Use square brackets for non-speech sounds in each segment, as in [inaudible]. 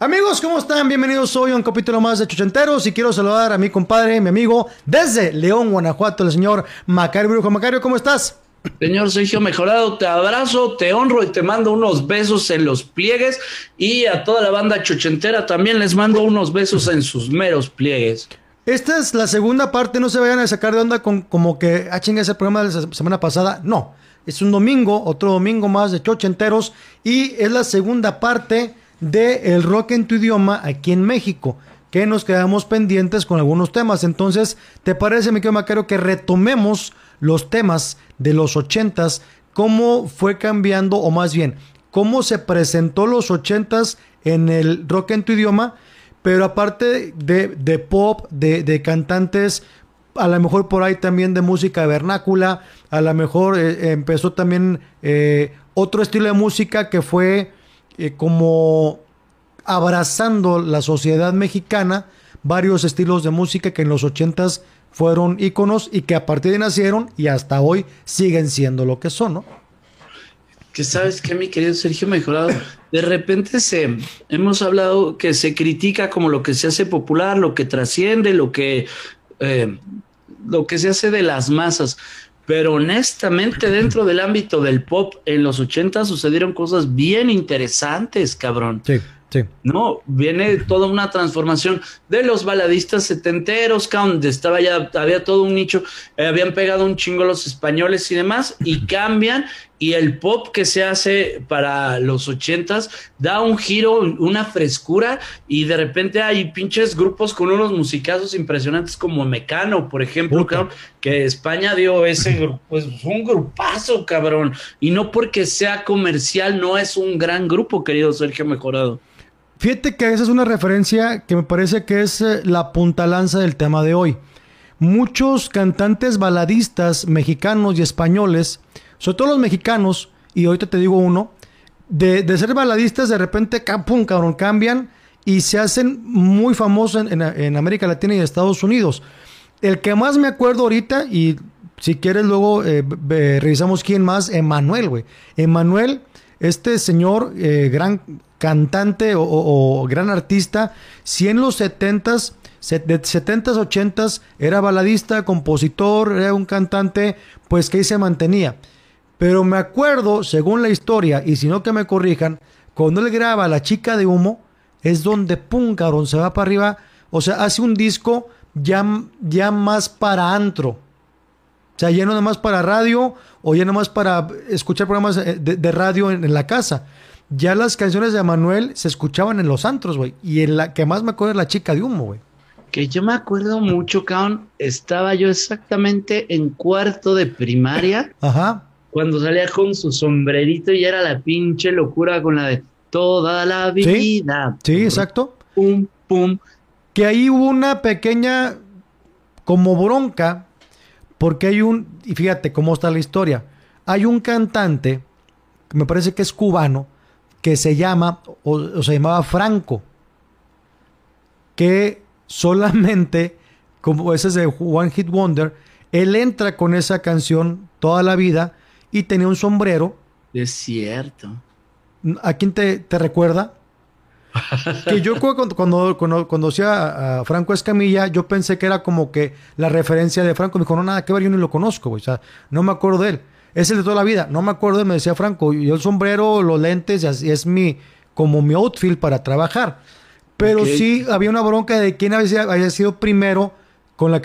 Amigos, ¿cómo están? Bienvenidos hoy a un capítulo más de Chuchenteros y quiero saludar a mi compadre, mi amigo, desde León, Guanajuato, el señor Macario Brujo. Macario, ¿cómo estás? Señor Sergio Mejorado, te abrazo, te honro y te mando unos besos en los pliegues y a toda la banda chuchentera también les mando unos besos en sus meros pliegues. Esta es la segunda parte, no se vayan a sacar de onda con como que, ah, chinga, ese programa de la semana pasada. No, es un domingo, otro domingo más de Chuchenteros y es la segunda parte de El Rock en tu idioma aquí en México, que nos quedamos pendientes con algunos temas. Entonces, ¿te parece, mi querido Macario, que retomemos los temas de los ochentas? ¿Cómo fue cambiando, o más bien, cómo se presentó los ochentas en el rock en tu idioma? Pero aparte de, pop, de, cantantes, a lo mejor por ahí también de música vernácula, a lo mejor eh, empezó también eh, otro estilo de música que fue eh, como abrazando la sociedad mexicana varios estilos de música que en los ochentas fueron íconos y que a partir de nacieron y hasta hoy siguen siendo lo que son, ¿no? Que sabes que mi querido Sergio Mejorado, de repente se hemos hablado que se critica como lo que se hace popular, lo que trasciende, lo que eh, lo que se hace de las masas. Pero honestamente, dentro del ámbito del pop, en los 80 sucedieron cosas bien interesantes, cabrón. Sí. Sí. No, viene toda una transformación de los baladistas setenteros, donde estaba ya, había todo un nicho, eh, habían pegado un chingo los españoles y demás, y cambian, y el pop que se hace para los ochentas da un giro, una frescura, y de repente hay pinches grupos con unos musicazos impresionantes como Mecano, por ejemplo, que España dio ese grupo, pues un grupazo, cabrón, y no porque sea comercial, no es un gran grupo, querido Sergio Mejorado. Fíjate que esa es una referencia que me parece que es eh, la puntalanza del tema de hoy. Muchos cantantes baladistas mexicanos y españoles, sobre todo los mexicanos, y ahorita te digo uno, de, ser baladistas de repente, pum, cabrón, cambian y se hacen muy famosos en, América Latina y Estados Unidos. El que más me acuerdo ahorita, y si quieres luego eh, revisamos quién más, Emanuel, güey. Emanuel, este señor, eh, gran cantante o, gran artista, si en los 70s, de 70s, 80s, era baladista, compositor, era un cantante, pues que ahí se mantenía. Pero me acuerdo, según la historia, y si no que me corrijan, cuando él graba La chica de humo, es donde pum, cabrón, se va para arriba. O sea, hace un disco ya, ya más para antro. O sea, ya no nada más para radio o ya nada más para escuchar programas eh, de, radio en, la casa ya las canciones de Manuel se escuchaban en los antros, güey. Y en la que más me acuerdo es la chica de humo, güey. Que yo me acuerdo mucho, cabrón. Estaba yo exactamente en cuarto de primaria. Ajá. Cuando salía con su sombrerito y era la pinche locura con la de toda la vida. Sí, sí exacto. Pum, pum. Que ahí hubo una pequeña como bronca, porque hay un, y fíjate cómo está la historia. Hay un cantante, que me parece que es cubano, que se llama, o, se llamaba Franco, que solamente, como ese es de One Hit Wonder, él entra con esa canción toda la vida y tenía un sombrero. Es cierto. ¿A quién te, recuerda? que yo cuando, cuando, cuando conocí a, Franco Escamilla, yo pensé que era como que la referencia de Franco. Me dijo, no, nada que ver, yo ni lo conozco, O sea, no me acuerdo de él. Es el de toda la vida. No me acuerdo, me decía Franco. Yo el sombrero, los lentes, y es mi, como mi outfit para trabajar. Pero sí había una bronca de quién había, había sido primero con la,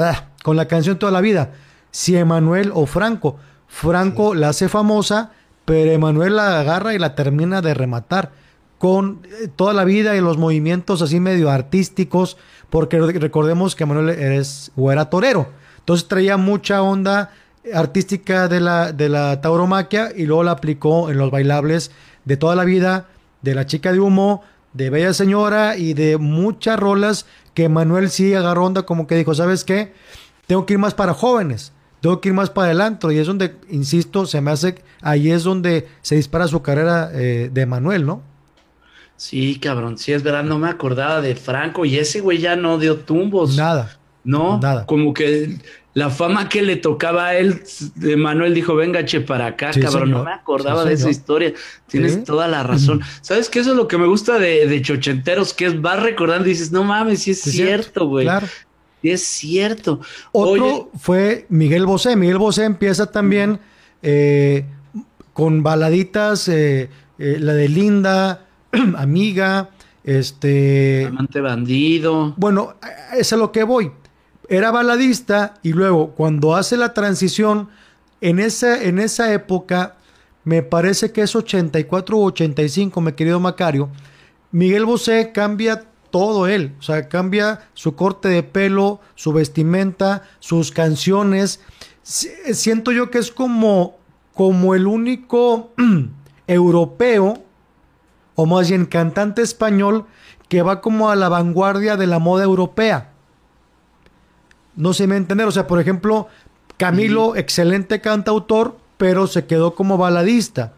ah, con la canción toda la vida. Si Emanuel o Franco. Franco la hace famosa, pero Emanuel la agarra y la termina de rematar con eh, toda la vida y los movimientos así medio artísticos, porque recordemos que Emanuel eres, o era torero. Entonces traía mucha onda artística de la, de la tauromaquia y luego la aplicó en los bailables de toda la vida, de la chica de humo, de Bella Señora y de muchas rolas que Manuel sí agarró onda como que dijo, ¿sabes qué? Tengo que ir más para jóvenes, tengo que ir más para adelante y es donde, insisto, se me hace, ahí es donde se dispara su carrera eh, de Manuel, ¿no? Sí, cabrón, sí es verdad, no me acordaba de Franco y ese güey ya no dio tumbos. Nada. No, Nada. como que la fama que le tocaba a él, de Manuel dijo, venga, che, para acá, cabrón. No me acordaba de esa historia. Tienes toda la razón. ¿Sabes qué? Eso es lo que me gusta de, de Chochenteros, que es, vas recordando y dices, no mames, sí es, cierto, güey. Claro. Es cierto. Otro fue Miguel Bosé. Miguel Bosé empieza también eh, con baladitas, eh, eh, la de Linda, [clears throat] Amiga, este... Amante bandido. Bueno, es a lo que voy era baladista y luego cuando hace la transición en esa, en esa época, me parece que es 84 u 85, mi querido Macario, Miguel Bosé cambia todo él, o sea, cambia su corte de pelo, su vestimenta, sus canciones. Siento yo que es como, como el único [clears throat] europeo, o más bien cantante español, que va como a la vanguardia de la moda europea. No sé me entender. O sea, por ejemplo, Camilo, excelente cantautor, pero se quedó como baladista.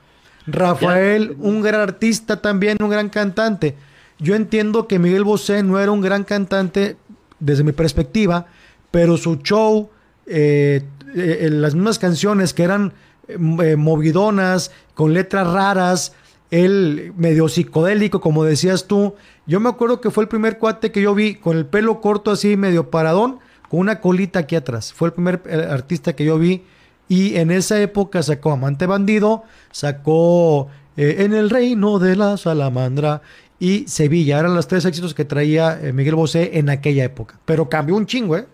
Rafael, un gran artista también, un gran cantante. Yo entiendo que Miguel Bosé no era un gran cantante desde mi perspectiva, pero su show, eh, eh, las mismas canciones que eran eh, movidonas, con letras raras, él medio psicodélico, como decías tú. Yo me acuerdo que fue el primer cuate que yo vi con el pelo corto así, medio paradón, una colita aquí atrás. Fue el primer eh, artista que yo vi y en esa época sacó Amante Bandido, sacó eh, En el Reino de la Salamandra y Sevilla. Eran los tres éxitos que traía eh, Miguel Bosé en aquella época. Pero cambió un chingo, ¿eh?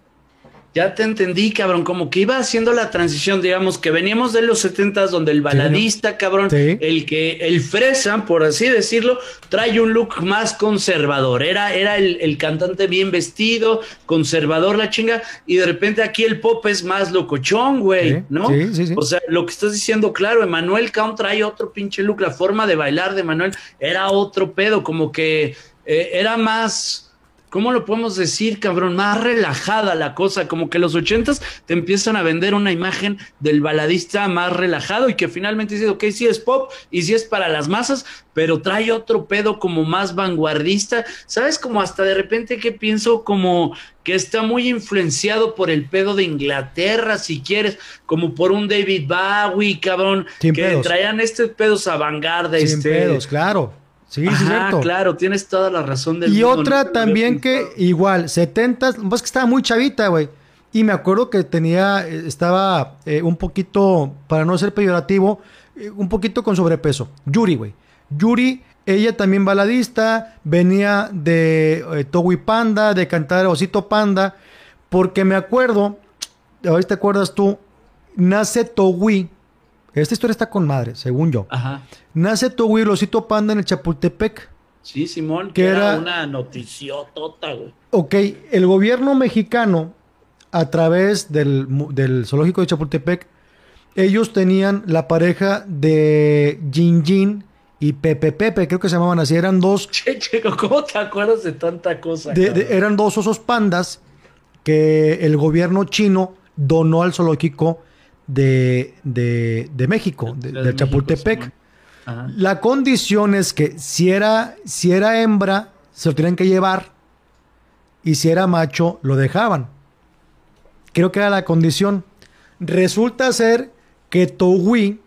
Ya te entendí, cabrón, como que iba haciendo la transición, digamos, que veníamos de los setentas donde el baladista, cabrón, el que, el fresa, por así decirlo, trae un look más conservador. Era, era el, cantante bien vestido, conservador la chinga, y de repente aquí el pop es más locochón, güey, ¿no? O sea, lo que estás diciendo, claro, Emanuel Count trae otro pinche look, la forma de bailar de Emanuel era otro pedo, como que eh, era más ¿cómo lo podemos decir, cabrón? Más relajada la cosa, como que los ochentas te empiezan a vender una imagen del baladista más relajado y que finalmente dice, ok, sí es pop y sí es para las masas, pero trae otro pedo como más vanguardista, ¿sabes? Como hasta de repente que pienso como que está muy influenciado por el pedo de Inglaterra, si quieres, como por un David Bowie, cabrón, que traían estos pedos a vanguardia. Sin este, pedos, claro. Sí, sí, cierto. claro, tienes toda la razón del Y otra también que igual, 70, pues que estaba muy chavita, güey. Y me acuerdo que tenía, eh, estaba eh, un poquito, para no ser peyorativo, eh, un poquito con sobrepeso. Yuri, güey. Yuri, ella también baladista, venía de eh, Panda, de cantar Osito Panda, porque me acuerdo, a ver te acuerdas tú, nace Togui esta historia está con madre, según yo. Ajá. Nace Togui Osito Panda en el Chapultepec. Sí, Simón, que, era, una noticiotota, güey. Ok, el gobierno mexicano, a través del, zoológico de Chapultepec, ellos tenían la pareja de Jin Jin y Pepe Pepe, creo que se llamaban así, eran dos. [laughs] Che, che, ¿cómo te acuerdas de tanta cosa? eran dos osos pandas que el gobierno chino donó al zoológico de, de, México, de, Chapultepec. la condición es que si era, si era hembra, se lo tenían que llevar. Y si era macho, lo dejaban. Creo que era la condición. Resulta ser que Togui,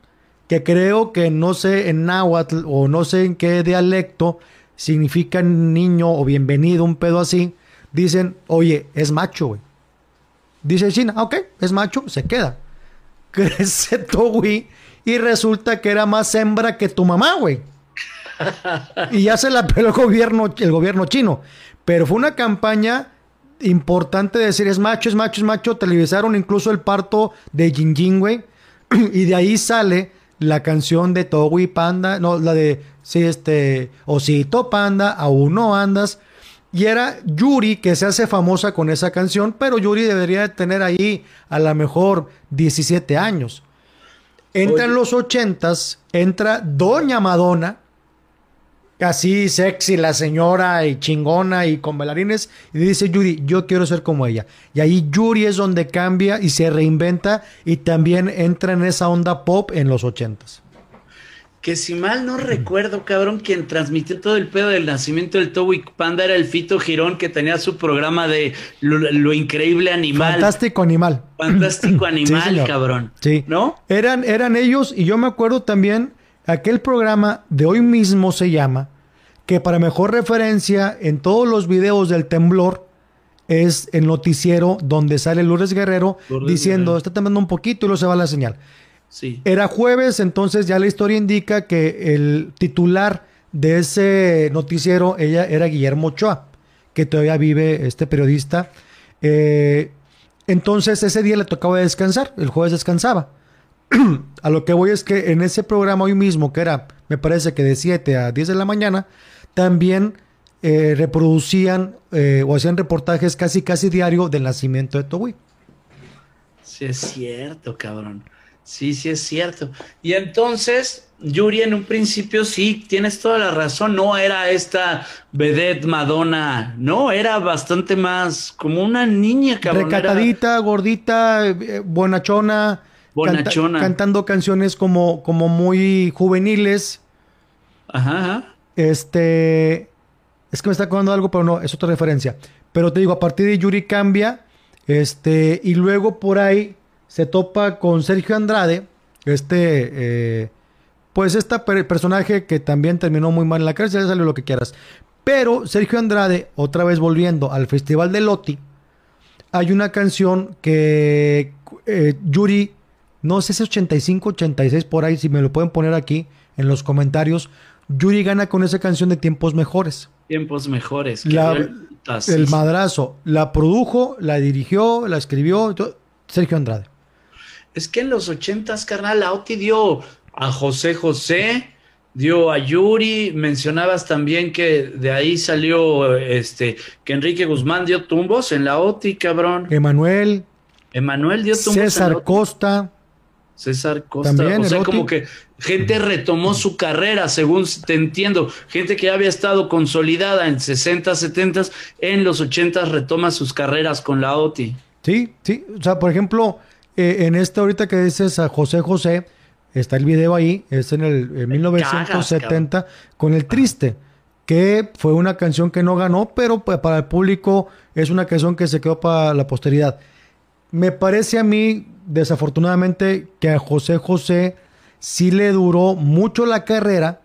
que creo que no sé en náhuatl o no sé en qué dialecto significa niño o bienvenido, un pedo así, dicen, oye, es macho, güey. Dice China, ok, es macho, se queda crece [laughs] Togui y resulta que era más hembra que tu mamá, güey. y ya se la peló el gobierno, el gobierno chino. Pero fue una campaña importante de decir es macho, es macho, es macho. Televisaron incluso el parto de Jin Jin, güey. [clears throat] y de ahí sale la canción de Togui Panda, no, la de, sí, este, Osito Panda, aún no andas. Y era Yuri que se hace famosa con esa canción, pero Yuri debería tener ahí a lo mejor 17 años. Entra en los ochentas, entra Doña Madonna, así sexy la señora y chingona y con bailarines, y dice Yuri, yo quiero ser como ella. Y ahí Yuri es donde cambia y se reinventa y también entra en esa onda pop en los ochentas. Que si mal no recuerdo, cabrón, quien transmitió todo el pedo del nacimiento del Towick Panda era el Fito Girón que tenía su programa de lo, increíble animal. Fantástico animal. Fantástico [clears throat] animal, cabrón. Sí. ¿No? Eran, eran ellos y yo me acuerdo también aquel programa de hoy mismo se llama, que para mejor referencia en todos los videos del temblor es el noticiero donde sale Lourdes Guerrero diciendo, está temblando un poquito y luego se va la señal. Era jueves, entonces ya la historia indica que el titular de ese noticiero ella era Guillermo Ochoa, que todavía vive este periodista. Eh, entonces ese día le tocaba descansar, el jueves descansaba. [clears throat] a lo que voy es que en ese programa hoy mismo, que era, me parece que de 7 a 10 de la mañana, también eh, reproducían eh, o hacían reportajes casi casi diario del nacimiento de Togui. Sí, es cierto, cabrón. Sí, sí es cierto. Y entonces, Yuri en un principio sí, tienes toda la razón, no era esta vedette Madonna, no, era bastante más como una niña, cabrón. Recatadita, gordita, eh, bonachona. Bonachona. cantando canciones como, como muy juveniles. Ajá, ajá. Este. Es que me está acordando algo, pero no, es otra referencia. Pero te digo, a partir de Yuri cambia. Este. Y luego por ahí se topa con Sergio Andrade, este, eh, pues este personaje que también terminó muy mal en la cárcel, ya sale lo que quieras. Pero Sergio Andrade, otra vez volviendo al Festival de Loti, hay una canción que eh, Yuri, no sé si es 85, 86 por ahí, si me lo pueden poner aquí en los comentarios. Yuri gana con esa canción de Tiempos Mejores. Tiempos Mejores. el madrazo. La produjo, la dirigió, la escribió Sergio Andrade. Es que en los ochentas, carnal, Auti dio a José José, dio a Yuri, mencionabas también que de ahí salió este, que Enrique Guzmán dio tumbos en la OTI, cabrón. Emanuel. Emanuel dio tumbos. César Costa. César Costa. También, o sea, como que gente retomó su carrera, según te entiendo. Gente que había estado consolidada en 60, 70, en los 80 retoma sus carreras con la OTI. Sí, sí. O sea, por ejemplo, eh, en esta ahorita que dices a José José, está el video ahí, es en el 1970, con El Triste, que fue una canción que no ganó, pero para el público es una canción que se quedó para la posteridad. Me parece a mí, desafortunadamente, que a José José sí le duró mucho la carrera,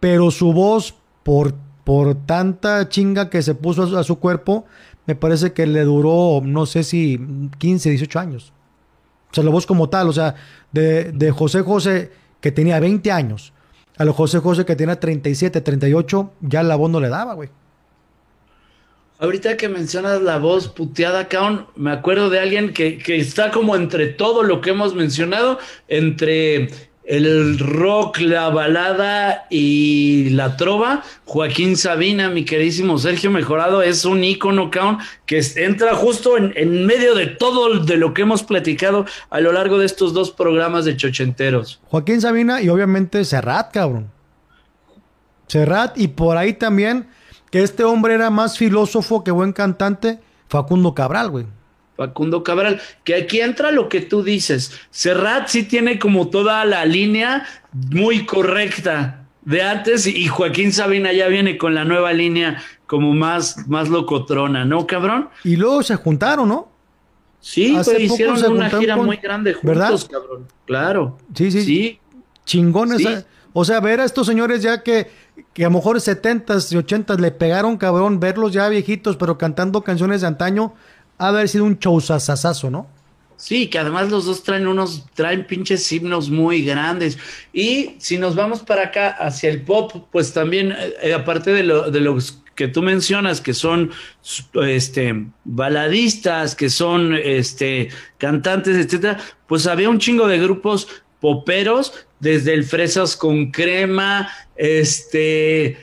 pero su voz, por, por tanta chinga que se puso a su cuerpo, me parece que le duró, no sé si 15, 18 años. O sea, la voz como tal, o sea, de, José José que tenía 20 años a los José José que tenía 37, 38, ya la voz no le daba, güey. Ahorita que mencionas la voz puteada, Kaon, me acuerdo de alguien que, que, está como entre todo lo que hemos mencionado, entre el rock, la balada y la trova. Joaquín Sabina, mi queridísimo Sergio Mejorado, es un ícono, cabrón, que entra justo en, medio de todo de lo que hemos platicado a lo largo de estos dos programas de Chochenteros. Joaquín Sabina y obviamente Serrat, cabrón. Serrat y por ahí también que este hombre era más filósofo que buen cantante, Facundo Cabral, güey. Facundo Cabral, que aquí entra lo que tú dices. Serrat sí tiene como toda la línea muy correcta de antes y Joaquín Sabina ya viene con la nueva línea como más, más locotrona, ¿no, cabrón? Y luego se juntaron, ¿no? Sí, hicieron una gira muy grande juntos, ¿verdad? cabrón. Claro. Sí, sí. Sí. Chingones. ¿eh? O sea, ver a estos señores ya que, que a lo mejor 70s y 80s le pegaron, cabrón, verlos ya viejitos, pero cantando canciones de antaño, ha haber sido un showzazazazo, ¿no? Sí, que además los dos traen unos, traen pinches himnos muy grandes. Y si nos vamos para acá hacia el pop, pues también, eh, aparte de, lo, de los que tú mencionas, que son este baladistas, que son este cantantes, etcétera, pues había un chingo de grupos poperos, desde el Fresas con Crema, este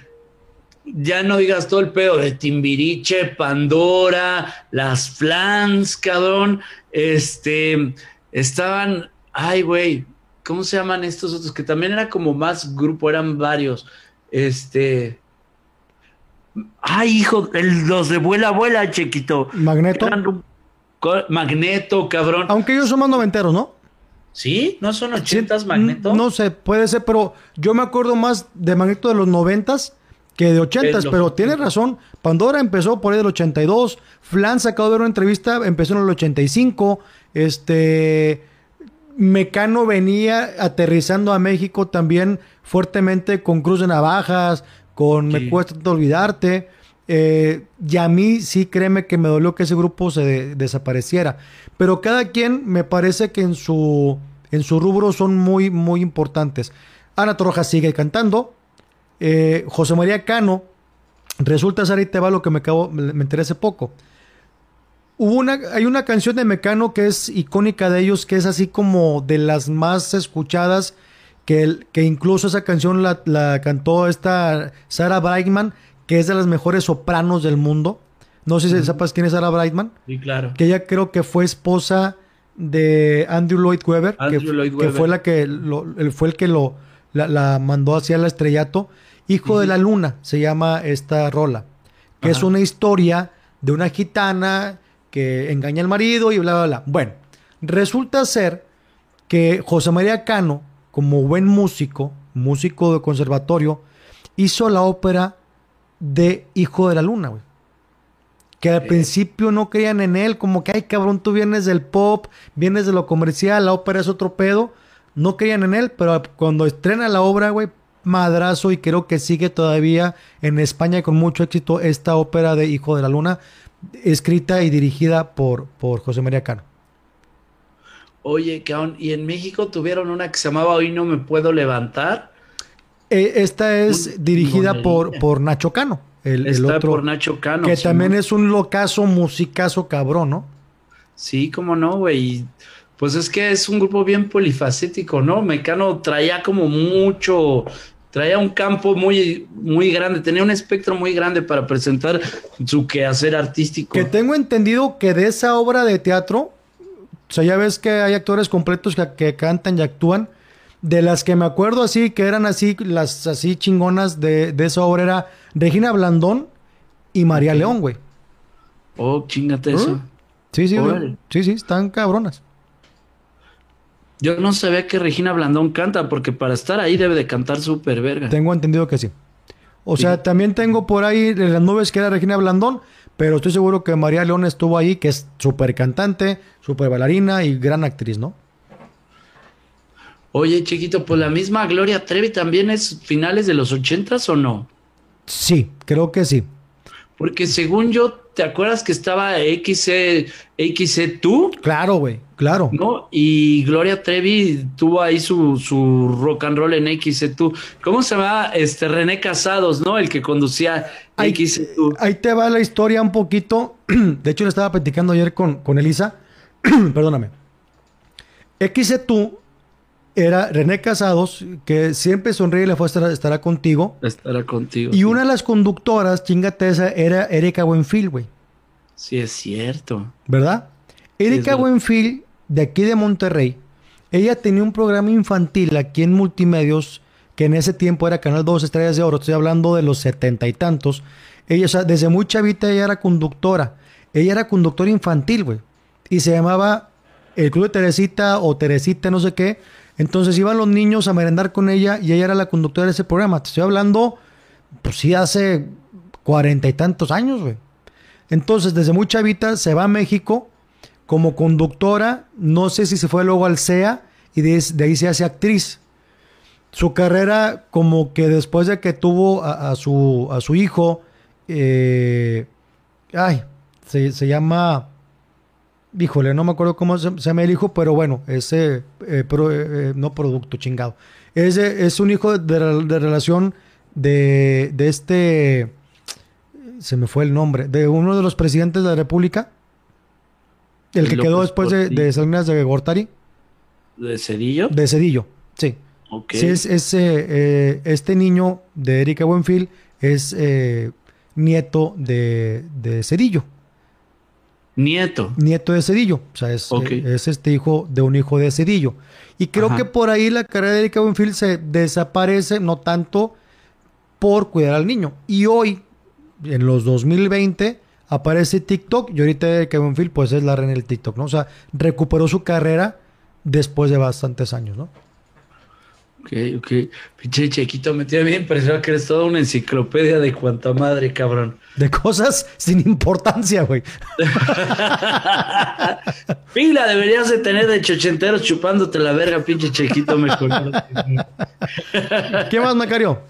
ya no digas todo el pedo de Timbiriche, Pandora, las Flans, cabrón. Este, estaban, ay, güey, ¿cómo se llaman estos otros? Que también era como más grupo, eran varios. Este, ay, hijo, los de vuela, vuela, chiquito. Magneto. Magneto, cabrón. Aunque ellos son más noventeros, ¿no? ¿Sí? ¿No son ochentas Magneto? No sé, puede ser, pero yo me acuerdo más de Magneto de los noventas que de ochentas, pero tiene razón. Pandora empezó por ahí del 82, Flan se acabó de ver una entrevista, empezó en el 85, este... Mecano venía aterrizando a México también fuertemente con Cruz de Navajas, con Me cuesta olvidarte. Eh, y a mí sí créeme que me dolió que ese grupo se desapareciera. Pero cada quien me parece que en su, en su rubro son muy, muy importantes. Ana Torroja sigue cantando. Eh, José María Cano, resulta ser ahí te va lo que me, acabo, me enteré hace poco. Hubo una, hay una canción de Mecano que es icónica de ellos, que es así como de las más escuchadas, que, que incluso esa canción la, la cantó esta Sarah Brightman, que es de las mejores sopranos del mundo. No sé si sepas quién es Sarah Brightman. Sí, claro. Que ella creo que fue esposa de Andrew Lloyd Webber, que, fue la que fue el que lo la, mandó hacia el estrellato. Hijo de la Luna se llama esta rola, que es una historia de una gitana que engaña al marido y bla, bla, bla. Bueno, resulta ser que José María Cano, como buen músico, músico de conservatorio, hizo la ópera de Hijo de la Luna, güey. Que al principio no creían en él, como que, ay cabrón, tú vienes del pop, vienes de lo comercial, la ópera es otro pedo. No creían en él, pero cuando estrena la obra, güey, madrazo y creo que sigue todavía en España con mucho éxito esta ópera de Hijo de la Luna, escrita y dirigida por, por José María Cano. Oye, cabrón, ¿y en México tuvieron una que se llamaba Hoy no me puedo levantar? Eh, esta es dirigida por, por Nacho Cano. El, Está otro, por Nacho Cano. Que también es un locazo, musicazo cabrón, ¿no? Sí, cómo no, güey. Pues es que es un grupo bien polifacético, ¿no? Mecano traía como mucho, traía un campo muy, muy grande, tenía un espectro muy grande para presentar su quehacer artístico. Que tengo entendido que de esa obra de teatro, o sea, ya ves que hay actores completos que, cantan y actúan. De las que me acuerdo así, que eran así, las así chingonas de, esa obra era Regina Blandón y María León, güey. Oh, chingate eso. Sí, sí, sí, sí, están cabronas. Yo no sabía que Regina Blandón canta, porque para estar ahí debe de cantar súper verga. Tengo entendido que sí. O sea, también tengo por ahí en las nubes que era Regina Blandón, pero estoy seguro que María León estuvo ahí, que es súper cantante, súper bailarina y gran actriz, ¿no? Oye, chiquito, pues la misma Gloria Trevi también es finales de los ochentas o no? Sí, creo que sí. Porque según yo, ¿te acuerdas que estaba XC, XC tú? Claro, güey, claro. ¿No? Y Gloria Trevi tuvo ahí su, su rock and roll en XC tú. ¿Cómo se llama? Este René Casados, ¿no? El que conducía ahí, XC tú. Ahí te va la historia un poquito. [clears throat] De hecho, le estaba platicando ayer con, con Elisa. [clears throat] Perdóname. XC tú era René Casados, que siempre sonríe y le fue a estará contigo. Estará contigo. Y una de las conductoras, chingate esa, era Erika Buenfil, güey. Sí, es cierto. ¿Verdad? Erika Buenfil, de aquí de Monterrey, ella tenía un programa infantil aquí en Multimedios, que en ese tiempo era Canal 2 Estrellas de Oro, estoy hablando de los setenta y tantos. Ella, o sea, desde muy chavita ella era conductora. Ella era conductora infantil, güey. Y se llamaba El Club de Teresita o Teresita, no sé qué entonces iban los niños a merendar con ella y ella era la conductora de ese programa. Te estoy hablando, pues sí, hace cuarenta y tantos años, güey. Entonces, desde muy chavita se va a México como conductora. No sé si se fue luego al CEA y de, ahí se hace actriz. Su carrera, como que después de que tuvo a, su, hijo, eh, ay, se llama híjole, no me acuerdo cómo se, llama el hijo, pero bueno, ese, eh, eh, eh, no producto, chingado. Ese es un hijo de, relación de, de, este, se me fue el nombre, de uno de los presidentes de la República, el que quedó después de, de, Salinas de Gortari. ¿De Cedillo? De Cedillo, sí. Sí, es, este niño de Erika Buenfil es nieto de, de Cedillo. Nieto. Nieto de Cedillo. O sea, es, este hijo de un hijo de Cedillo. Y creo que por ahí la carrera de Erika Buenfil se desaparece, no tanto por cuidar al niño. Y hoy, en los 2020, aparece TikTok. Y ahorita Erika Buenfil, pues es la reina del TikTok, ¿no? O sea, recuperó su carrera después de bastantes años, ¿no? Ok, ok. Pinche Chequito, me tiene bien impresionado que eres toda una enciclopedia de cuanta madre, cabrón. De cosas sin importancia, güey. [laughs] Pila deberías de tener de chochenteros chupándote la verga, pinche Chequito, mejor. ¿Qué más, Macario?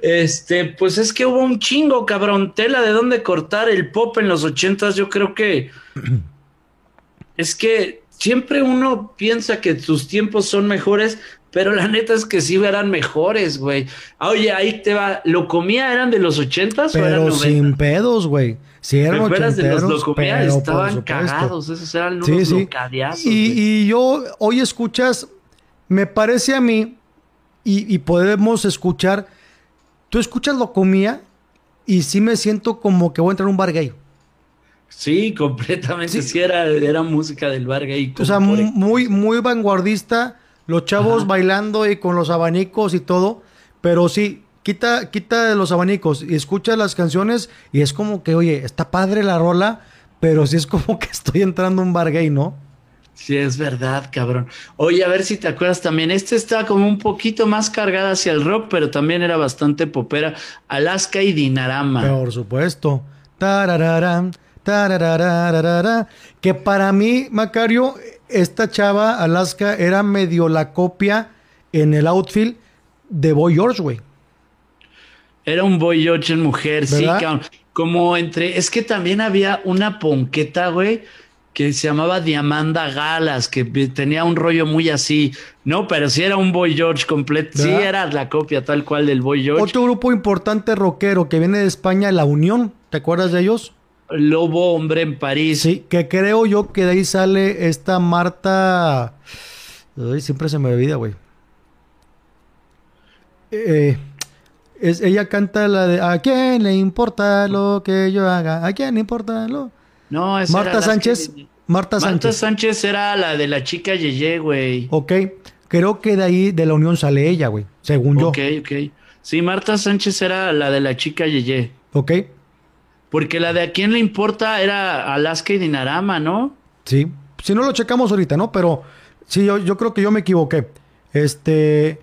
Este, pues es que hubo un chingo, cabrón. Tela de dónde cortar el pop en los ochentas, yo creo que. [clears throat] es que siempre uno piensa que tus tiempos son mejores, pero la neta es que sí eran mejores, güey. Ah, oye, ahí te va. ¿Lo comía eran de los ochentas o eran sin pedos, güey. Sí, eran ochenteros, de los locomía? Estaban cagados. Esos eran unos sí, sí. Y, y, yo, hoy escuchas, me parece a mí, y, y podemos escuchar, tú escuchas locomía y sí me siento como que voy a entrar a un bar gay. Sí, completamente. Sí, era, era música del bar gay. O sea, muy, muy vanguardista los chavos bailando y con los abanicos y todo, pero sí, quita, quita los abanicos y escucha las canciones y es como que, oye, está padre la rola, pero sí es como que [laughs] estoy entrando a un bar gay, ¿no? Sí, es verdad, cabrón. Oye, a ver si te acuerdas también. Este estaba como un poquito más cargada hacia el rock, pero también era bastante popera. Alaska y Dinarama. Por supuesto. Tararara, que para mí, Macario, esta chava, Alaska, era medio la copia en el outfit de Boy George, güey. Era un Boy George en mujer, sí, como entre. Es que también había una ponqueta, güey, que se llamaba Diamanda Galas, que tenía un rollo muy así. No, pero sí era un Boy George completo. Sí, era la copia tal cual del Boy George. Otro grupo importante rockero que viene de España, La Unión. ¿Te acuerdas de ellos? Lobo Hombre en París. Sí, que creo yo que de ahí sale esta Marta. siempre se me olvida, güey. Eh, es, ella canta la de ¿A quién le importa lo que yo haga? ¿A quién le importa lo? No, es Marta Sánchez. Marta Sánchez. Marta Sánchez era la de la chica Yeye, güey. Ok. Creo que de ahí de la unión sale ella, güey. Según yo. Ok, ok. Sí, Marta Sánchez era la de la chica Yeye. Ok. Porque la de a quién le importa era Alaska y Dinarama, ¿no? Sí, si no lo checamos ahorita, ¿no? Pero sí, yo, yo creo que yo me equivoqué. Este,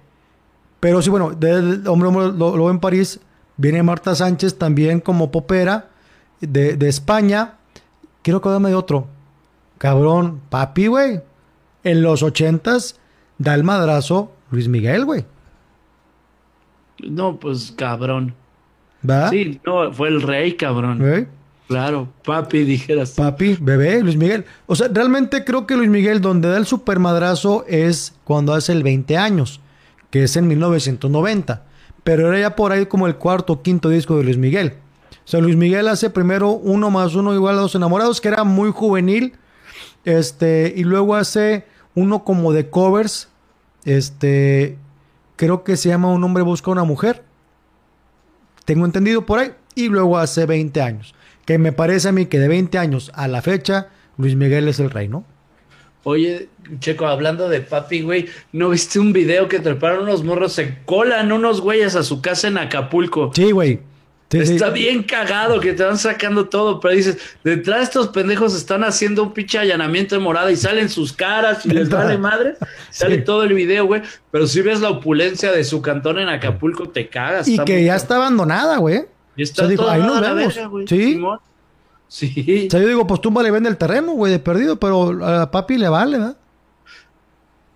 pero sí, bueno, de, hombre, lo, lo, en París. Viene Marta Sánchez también como popera de, de España. Quiero acordarme de otro. Cabrón, papi, güey. En los ochentas da el madrazo Luis Miguel, güey. No, pues cabrón. ¿Va? Sí, no, fue el rey, cabrón. Claro, papi, dijeras. Papi, bebé, Luis Miguel. O sea, realmente creo que Luis Miguel, donde da el supermadrazo es cuando hace el 20 años, que es en 1990. Pero era ya por ahí como el cuarto o quinto disco de Luis Miguel. O sea, Luis Miguel hace primero uno más uno igual a dos enamorados, que era muy juvenil. Este, y luego hace uno como de covers. Este, creo que se llama Un hombre busca una mujer tengo entendido por ahí. Y luego hace 20 años. Que me parece a mí que de 20 años a la fecha, Luis Miguel es el rey, ¿no? Oye, Checo, hablando de papi, güey, ¿no viste un video que treparon unos morros? Se colan unos güeyes a su casa en Acapulco. Sí, güey. Está bien cagado que te van sacando todo, pero dices, detrás de estos pendejos están haciendo un pinche allanamiento de morada y salen sus caras y les vale madre. [laughs] Sale todo el video, güey. Pero si ves la opulencia de su cantón en Acapulco, te cagas. Y que ya está abandonada, güey. Y está dijo, ahí nos vemos. sí. Sí. O sea, yo digo, pues tú le vende el terreno, güey, de perdido, pero a papi le vale, ¿verdad?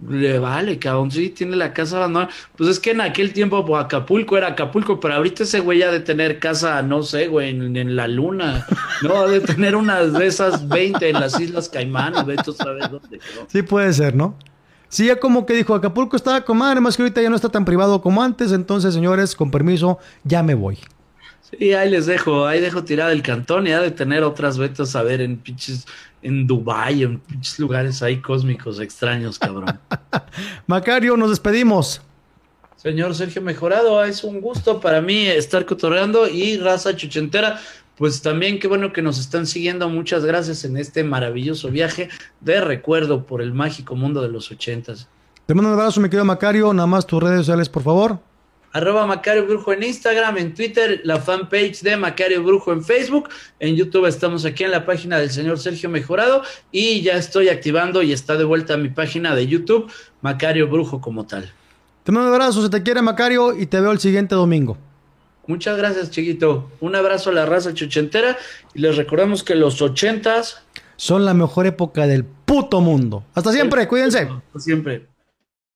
Le vale, cabrón, sí, tiene la casa abandonada. Pues es que en aquel tiempo pues, Acapulco era Acapulco, pero ahorita ese güey ya de tener casa, no sé, güey, en, la luna. No, de tener unas de esas 20 en las Islas Caimán, vete sabes dónde. Sí puede ser, ¿no? Sí, ya como que dijo, Acapulco estaba con madre, más que ahorita ya no está tan privado como antes, entonces, señores, con permiso, ya me voy. Sí, ahí les dejo, ahí dejo tirada el cantón y ha de tener otras vetas a ver en pinches, en Dubai, en pinches lugares ahí cósmicos extraños, cabrón. [laughs] Macario, nos despedimos. Señor Sergio Mejorado, es un gusto para mí estar cotorreando y raza chuchentera. Pues también qué bueno que nos están siguiendo. Muchas gracias en este maravilloso viaje de recuerdo por el mágico mundo de los ochentas. Te mando un abrazo, mi querido Macario. Nada más tus redes sociales, por favor. Arroba Macario Brujo en Instagram, en Twitter, la fanpage de Macario Brujo en Facebook, en YouTube estamos aquí en la página del señor Sergio Mejorado y ya estoy activando y está de vuelta mi página de YouTube, Macario Brujo como tal. Te mando un abrazo, se te quiere Macario y te veo el siguiente domingo. Muchas gracias, chiquito. Un abrazo a la raza chuchentera y les recordamos que los ochentas son la mejor época del puto mundo. Hasta siempre, cuídense. Hasta siempre.